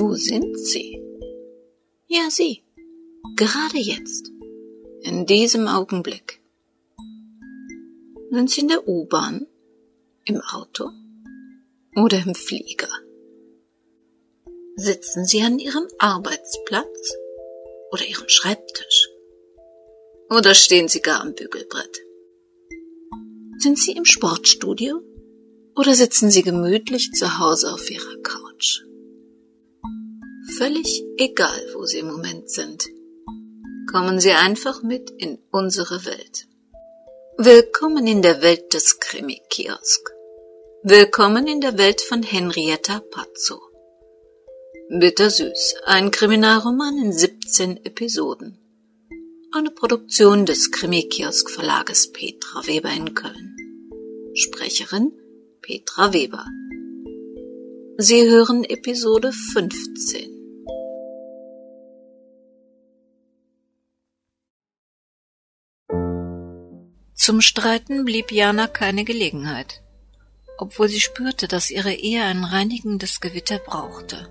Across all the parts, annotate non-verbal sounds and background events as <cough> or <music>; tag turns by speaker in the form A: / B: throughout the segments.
A: Wo sind Sie? Ja, Sie. Gerade jetzt. In diesem Augenblick. Sind Sie in der U-Bahn? Im Auto? Oder im Flieger? Sitzen Sie an Ihrem Arbeitsplatz? Oder Ihrem Schreibtisch? Oder stehen Sie gar am Bügelbrett? Sind Sie im Sportstudio? Oder sitzen Sie gemütlich zu Hause auf Ihrer Couch? Völlig egal, wo Sie im Moment sind. Kommen Sie einfach mit in unsere Welt. Willkommen in der Welt des Krimi-Kiosk. Willkommen in der Welt von Henrietta Pazzo. Bittersüß, ein Kriminalroman in 17 Episoden. Eine Produktion des Krimi-Kiosk Verlages Petra Weber in Köln. Sprecherin Petra Weber. Sie hören Episode 15. Zum Streiten blieb Jana keine Gelegenheit, obwohl sie spürte, dass ihre Ehe ein reinigendes Gewitter brauchte.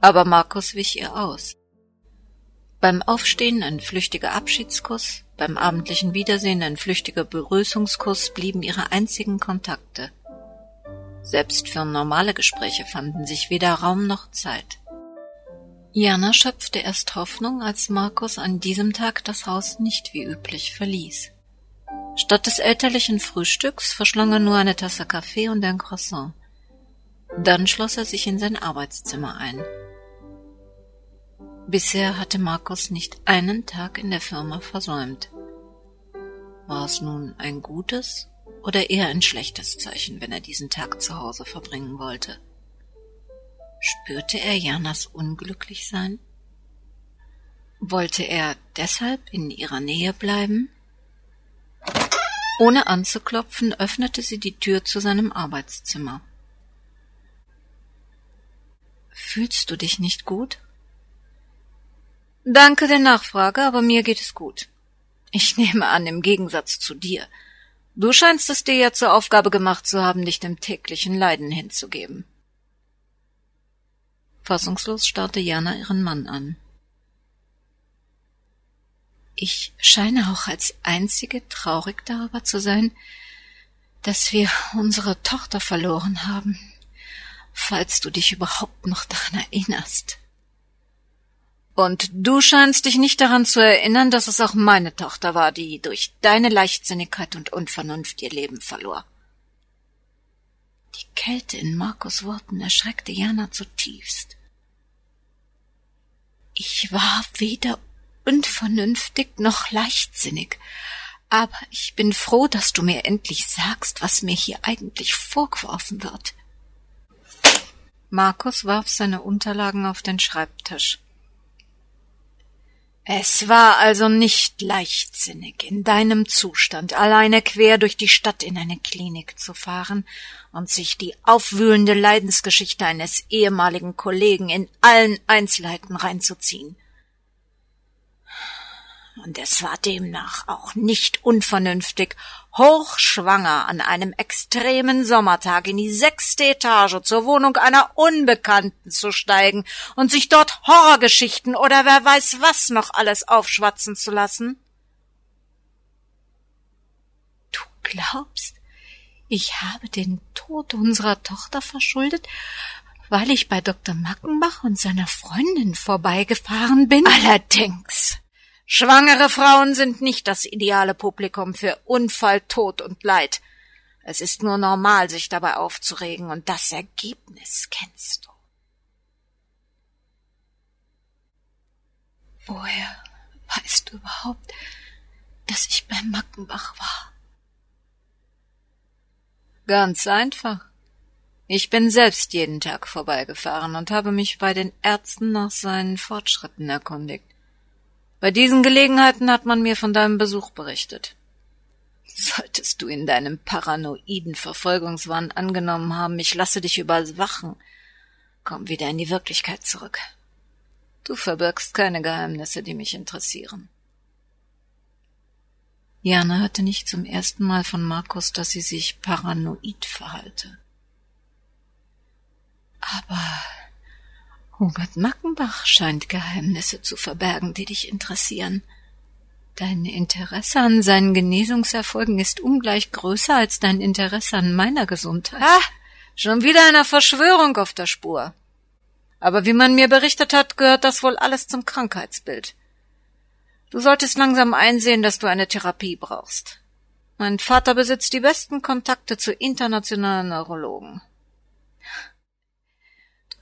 A: Aber Markus wich ihr aus. Beim Aufstehen ein flüchtiger Abschiedskuss, beim abendlichen Wiedersehen ein flüchtiger Begrüßungskuss blieben ihre einzigen Kontakte. Selbst für normale Gespräche fanden sich weder Raum noch Zeit. Jana schöpfte erst Hoffnung, als Markus an diesem Tag das Haus nicht wie üblich verließ. Statt des elterlichen Frühstücks verschlang er nur eine Tasse Kaffee und ein Croissant. Dann schloss er sich in sein Arbeitszimmer ein. Bisher hatte Markus nicht einen Tag in der Firma versäumt. War es nun ein gutes oder eher ein schlechtes Zeichen, wenn er diesen Tag zu Hause verbringen wollte? Spürte er Janas Unglücklichsein? Wollte er deshalb in ihrer Nähe bleiben? Ohne anzuklopfen, öffnete sie die Tür zu seinem Arbeitszimmer. Fühlst du dich nicht gut? Danke der Nachfrage, aber mir geht es gut. Ich nehme an, im Gegensatz zu dir. Du scheinst es dir ja zur Aufgabe gemacht zu haben, dich dem täglichen Leiden hinzugeben. Fassungslos starrte Jana ihren Mann an. Ich scheine auch als einzige traurig darüber zu sein, dass wir unsere Tochter verloren haben, falls du dich überhaupt noch daran erinnerst. Und du scheinst dich nicht daran zu erinnern, dass es auch meine Tochter war, die durch deine Leichtsinnigkeit und Unvernunft ihr Leben verlor. Die Kälte in Markus Worten erschreckte Jana zutiefst. Ich war weder unvernünftig noch leichtsinnig. Aber ich bin froh, dass du mir endlich sagst, was mir hier eigentlich vorgeworfen wird. Markus warf seine Unterlagen auf den Schreibtisch. Es war also nicht leichtsinnig, in deinem Zustand alleine quer durch die Stadt in eine Klinik zu fahren und sich die aufwühlende Leidensgeschichte eines ehemaligen Kollegen in allen Einzelheiten reinzuziehen und es war demnach auch nicht unvernünftig, hochschwanger an einem extremen Sommertag in die sechste Etage zur Wohnung einer Unbekannten zu steigen und sich dort Horrorgeschichten oder wer weiß was noch alles aufschwatzen zu lassen? Du glaubst, ich habe den Tod unserer Tochter verschuldet, weil ich bei Dr. Mackenbach und seiner Freundin vorbeigefahren bin? Allerdings. Schwangere Frauen sind nicht das ideale Publikum für Unfall, Tod und Leid. Es ist nur normal, sich dabei aufzuregen, und das Ergebnis kennst du. Woher weißt du überhaupt, dass ich bei Mackenbach war? Ganz einfach. Ich bin selbst jeden Tag vorbeigefahren und habe mich bei den Ärzten nach seinen Fortschritten erkundigt. Bei diesen Gelegenheiten hat man mir von deinem Besuch berichtet. Solltest du in deinem paranoiden Verfolgungswahn angenommen haben, ich lasse dich überwachen, komm wieder in die Wirklichkeit zurück. Du verbirgst keine Geheimnisse, die mich interessieren. Jana hörte nicht zum ersten Mal von Markus, dass sie sich paranoid verhalte. Aber Hubert Mackenbach scheint Geheimnisse zu verbergen, die dich interessieren. Dein Interesse an seinen Genesungserfolgen ist ungleich größer als dein Interesse an meiner Gesundheit.
B: Ah, schon wieder einer Verschwörung auf der Spur. Aber wie man mir berichtet hat, gehört das wohl alles zum Krankheitsbild. Du solltest langsam einsehen, dass du eine Therapie brauchst. Mein Vater besitzt die besten Kontakte zu internationalen Neurologen.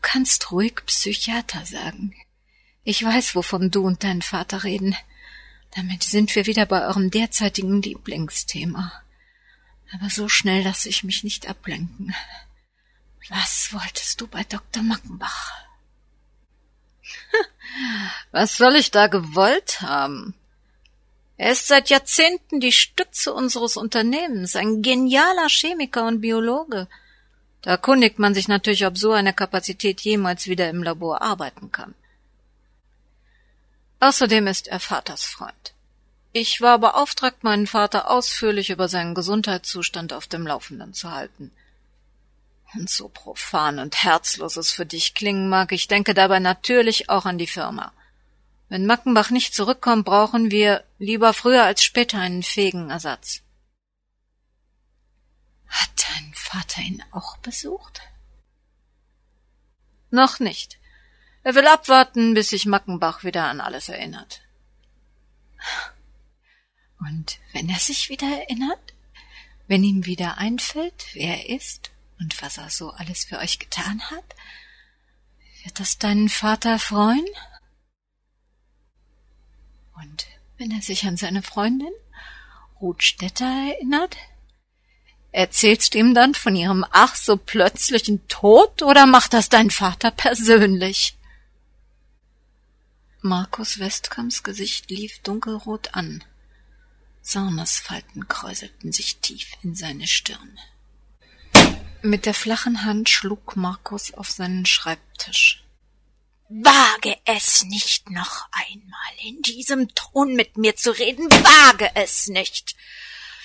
A: Du kannst ruhig Psychiater sagen. Ich weiß, wovon du und dein Vater reden. Damit sind wir wieder bei eurem derzeitigen Lieblingsthema. Aber so schnell lasse ich mich nicht ablenken. Was wolltest du bei Dr. Mackenbach? <laughs>
B: Was soll ich da gewollt haben? Er ist seit Jahrzehnten die Stütze unseres Unternehmens, ein genialer Chemiker und Biologe. Da erkundigt man sich natürlich, ob so eine Kapazität jemals wieder im Labor arbeiten kann. Außerdem ist er Vaters Freund. Ich war beauftragt, meinen Vater ausführlich über seinen Gesundheitszustand auf dem Laufenden zu halten. Und so profan und herzlos es für dich klingen mag, ich denke dabei natürlich auch an die Firma. Wenn Mackenbach nicht zurückkommt, brauchen wir lieber früher als später einen fähigen Ersatz.
A: Hat dein Vater ihn auch besucht?
B: Noch nicht. Er will abwarten, bis sich Mackenbach wieder an alles erinnert.
A: Und wenn er sich wieder erinnert? Wenn ihm wieder einfällt, wer er ist und was er so alles für euch getan hat? Wird das deinen Vater freuen? Und wenn er sich an seine Freundin Ruth Stetter erinnert? Erzählst du ihm dann von ihrem ach so plötzlichen Tod oder macht das dein Vater persönlich? Markus Westkamps Gesicht lief dunkelrot an. Zornesfalten kräuselten sich tief in seine Stirn. Mit der flachen Hand schlug Markus auf seinen Schreibtisch.
C: Wage es nicht noch einmal in diesem Ton mit mir zu reden, wage es nicht.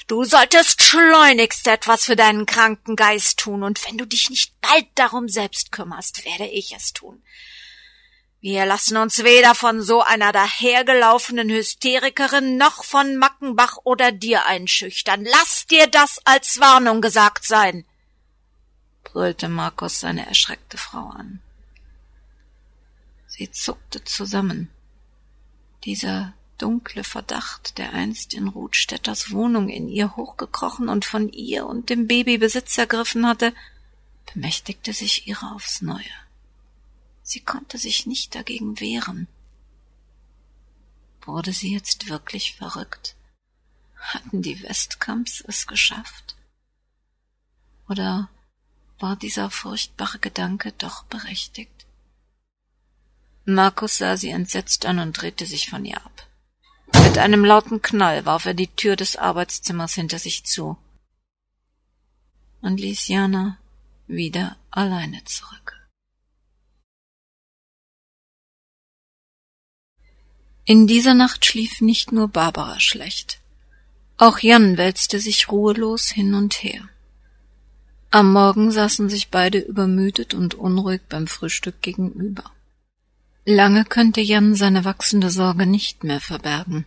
C: Du solltest schleunigst etwas für deinen kranken Geist tun, und wenn du dich nicht bald darum selbst kümmerst, werde ich es tun. Wir lassen uns weder von so einer dahergelaufenen Hysterikerin noch von Mackenbach oder dir einschüchtern. Lass dir das als Warnung gesagt sein, brüllte Markus seine erschreckte Frau an.
A: Sie zuckte zusammen. Dieser dunkle Verdacht, der einst in Ruthstädters Wohnung in ihr hochgekrochen und von ihr und dem Baby Besitz ergriffen hatte, bemächtigte sich ihrer aufs Neue. Sie konnte sich nicht dagegen wehren. Wurde sie jetzt wirklich verrückt? Hatten die Westkamps es geschafft? Oder war dieser furchtbare Gedanke doch berechtigt?
B: Markus sah sie entsetzt an und drehte sich von ihr ab. Mit einem lauten Knall warf er die Tür des Arbeitszimmers hinter sich zu
A: und ließ Jana wieder alleine zurück. In dieser Nacht schlief nicht nur Barbara schlecht. Auch Jan wälzte sich ruhelos hin und her. Am Morgen saßen sich beide übermüdet und unruhig beim Frühstück gegenüber. Lange könnte Jan seine wachsende Sorge nicht mehr verbergen.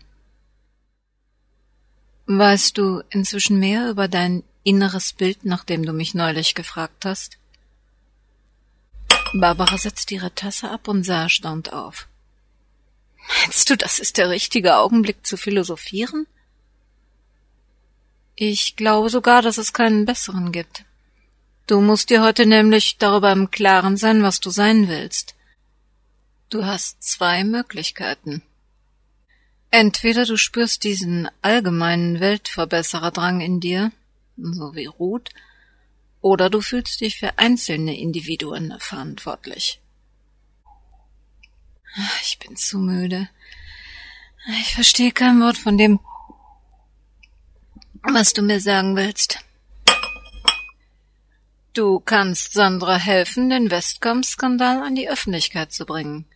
A: Weißt du inzwischen mehr über dein inneres Bild, nach dem du mich neulich gefragt hast? Barbara setzte ihre Tasse ab und sah erstaunt auf. Meinst du, das ist der richtige Augenblick zu philosophieren? Ich glaube sogar, dass es keinen besseren gibt. Du musst dir heute nämlich darüber im Klaren sein, was du sein willst. Du hast zwei Möglichkeiten. Entweder du spürst diesen allgemeinen Weltverbessererdrang in dir, so wie Ruth, oder du fühlst dich für einzelne Individuen verantwortlich. Ich bin zu müde. Ich verstehe kein Wort von dem, was du mir sagen willst. Du kannst Sandra helfen, den Westcom-Skandal an die Öffentlichkeit zu bringen.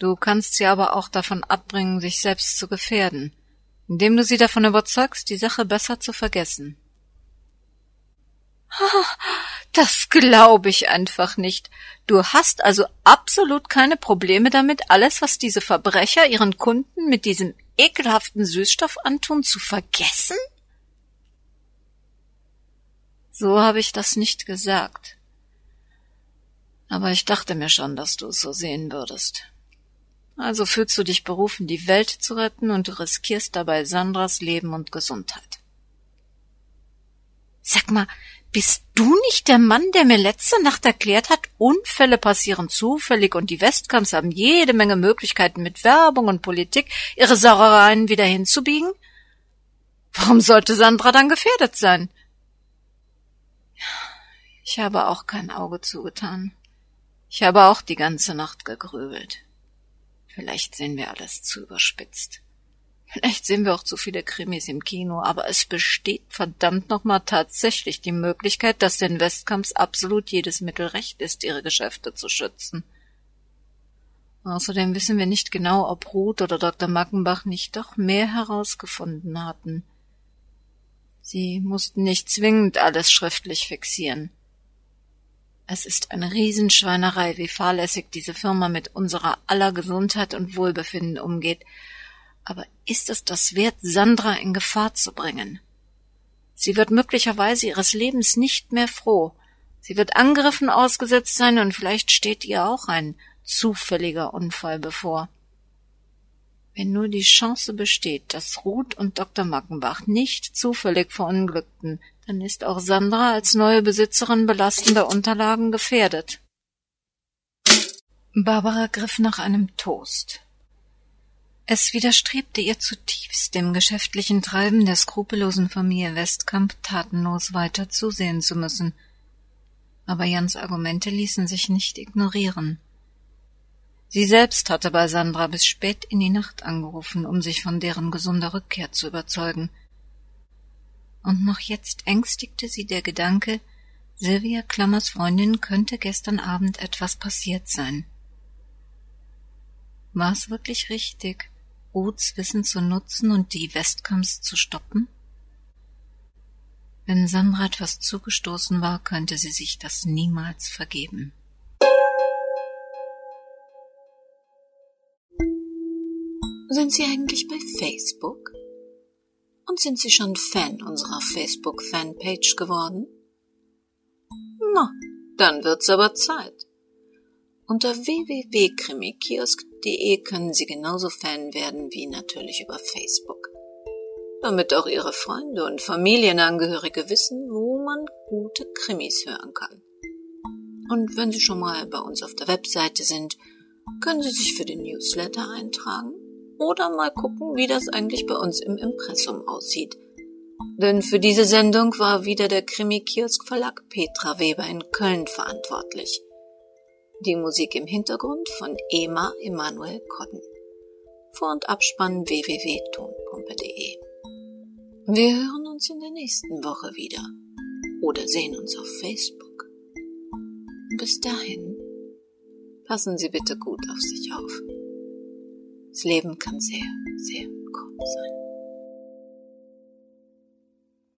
A: Du kannst sie aber auch davon abbringen, sich selbst zu gefährden, indem du sie davon überzeugst, die Sache besser zu vergessen.
B: Das glaube ich einfach nicht. Du hast also absolut keine Probleme damit, alles, was diese Verbrecher ihren Kunden mit diesem ekelhaften Süßstoff antun, zu vergessen? So habe ich das nicht gesagt. Aber ich dachte mir schon, dass du es so sehen würdest. Also fühlst du dich berufen, die Welt zu retten und du riskierst dabei Sandras Leben und Gesundheit.
C: Sag mal, bist du nicht der Mann, der mir letzte Nacht erklärt hat, Unfälle passieren zufällig und die Westkamps haben jede Menge Möglichkeiten mit Werbung und Politik ihre Sauereien wieder hinzubiegen? Warum sollte Sandra dann gefährdet sein?
B: Ich habe auch kein Auge zugetan. Ich habe auch die ganze Nacht gegrübelt. Vielleicht sehen wir alles zu überspitzt. Vielleicht sehen wir auch zu viele Krimis im Kino, aber es besteht verdammt nochmal tatsächlich die Möglichkeit, dass den Westkamps absolut jedes Mittel recht ist, ihre Geschäfte zu schützen. Außerdem wissen wir nicht genau, ob Ruth oder Dr. Mackenbach nicht doch mehr herausgefunden hatten. Sie mussten nicht zwingend alles schriftlich fixieren. Es ist eine Riesenschweinerei, wie fahrlässig diese Firma mit unserer aller Gesundheit und Wohlbefinden umgeht, aber ist es das wert, Sandra in Gefahr zu bringen? Sie wird möglicherweise ihres Lebens nicht mehr froh. Sie wird Angriffen ausgesetzt sein und vielleicht steht ihr auch ein zufälliger Unfall bevor. Wenn nur die Chance besteht, dass Ruth und Dr. Mackenbach nicht zufällig verunglückten, dann ist auch Sandra als neue Besitzerin belastender Unterlagen gefährdet. Barbara griff nach einem Toast. Es widerstrebte ihr zutiefst, dem geschäftlichen Treiben der skrupellosen Familie Westkamp tatenlos weiter zusehen zu müssen. Aber Jans Argumente ließen sich nicht ignorieren. Sie selbst hatte bei Sandra bis spät in die Nacht angerufen, um sich von deren gesunder Rückkehr zu überzeugen. Und noch jetzt ängstigte sie der Gedanke, Sylvia Klammers Freundin könnte gestern Abend etwas passiert sein. War es wirklich richtig, Ruths Wissen zu nutzen und die Westcoms zu stoppen? Wenn Sandra etwas zugestoßen war, könnte sie sich das niemals vergeben.
A: Sind Sie eigentlich bei Facebook? Und sind Sie schon Fan unserer Facebook-Fanpage geworden? Na, dann wird's aber Zeit. Unter www.krimikiosk.de können Sie genauso Fan werden wie natürlich über Facebook. Damit auch Ihre Freunde und Familienangehörige wissen, wo man gute Krimis hören kann. Und wenn Sie schon mal bei uns auf der Webseite sind, können Sie sich für den Newsletter eintragen oder mal gucken, wie das eigentlich bei uns im Impressum aussieht. Denn für diese Sendung war wieder der Krimi-Kiosk Verlag Petra Weber in Köln verantwortlich. Die Musik im Hintergrund von Ema Emanuel Kodden. Vor- und Abspann www.tonpumpe.de. Wir hören uns in der nächsten Woche wieder oder sehen uns auf Facebook. Bis dahin, passen Sie bitte gut auf sich auf. Das Leben kann sehr, sehr kurz sein.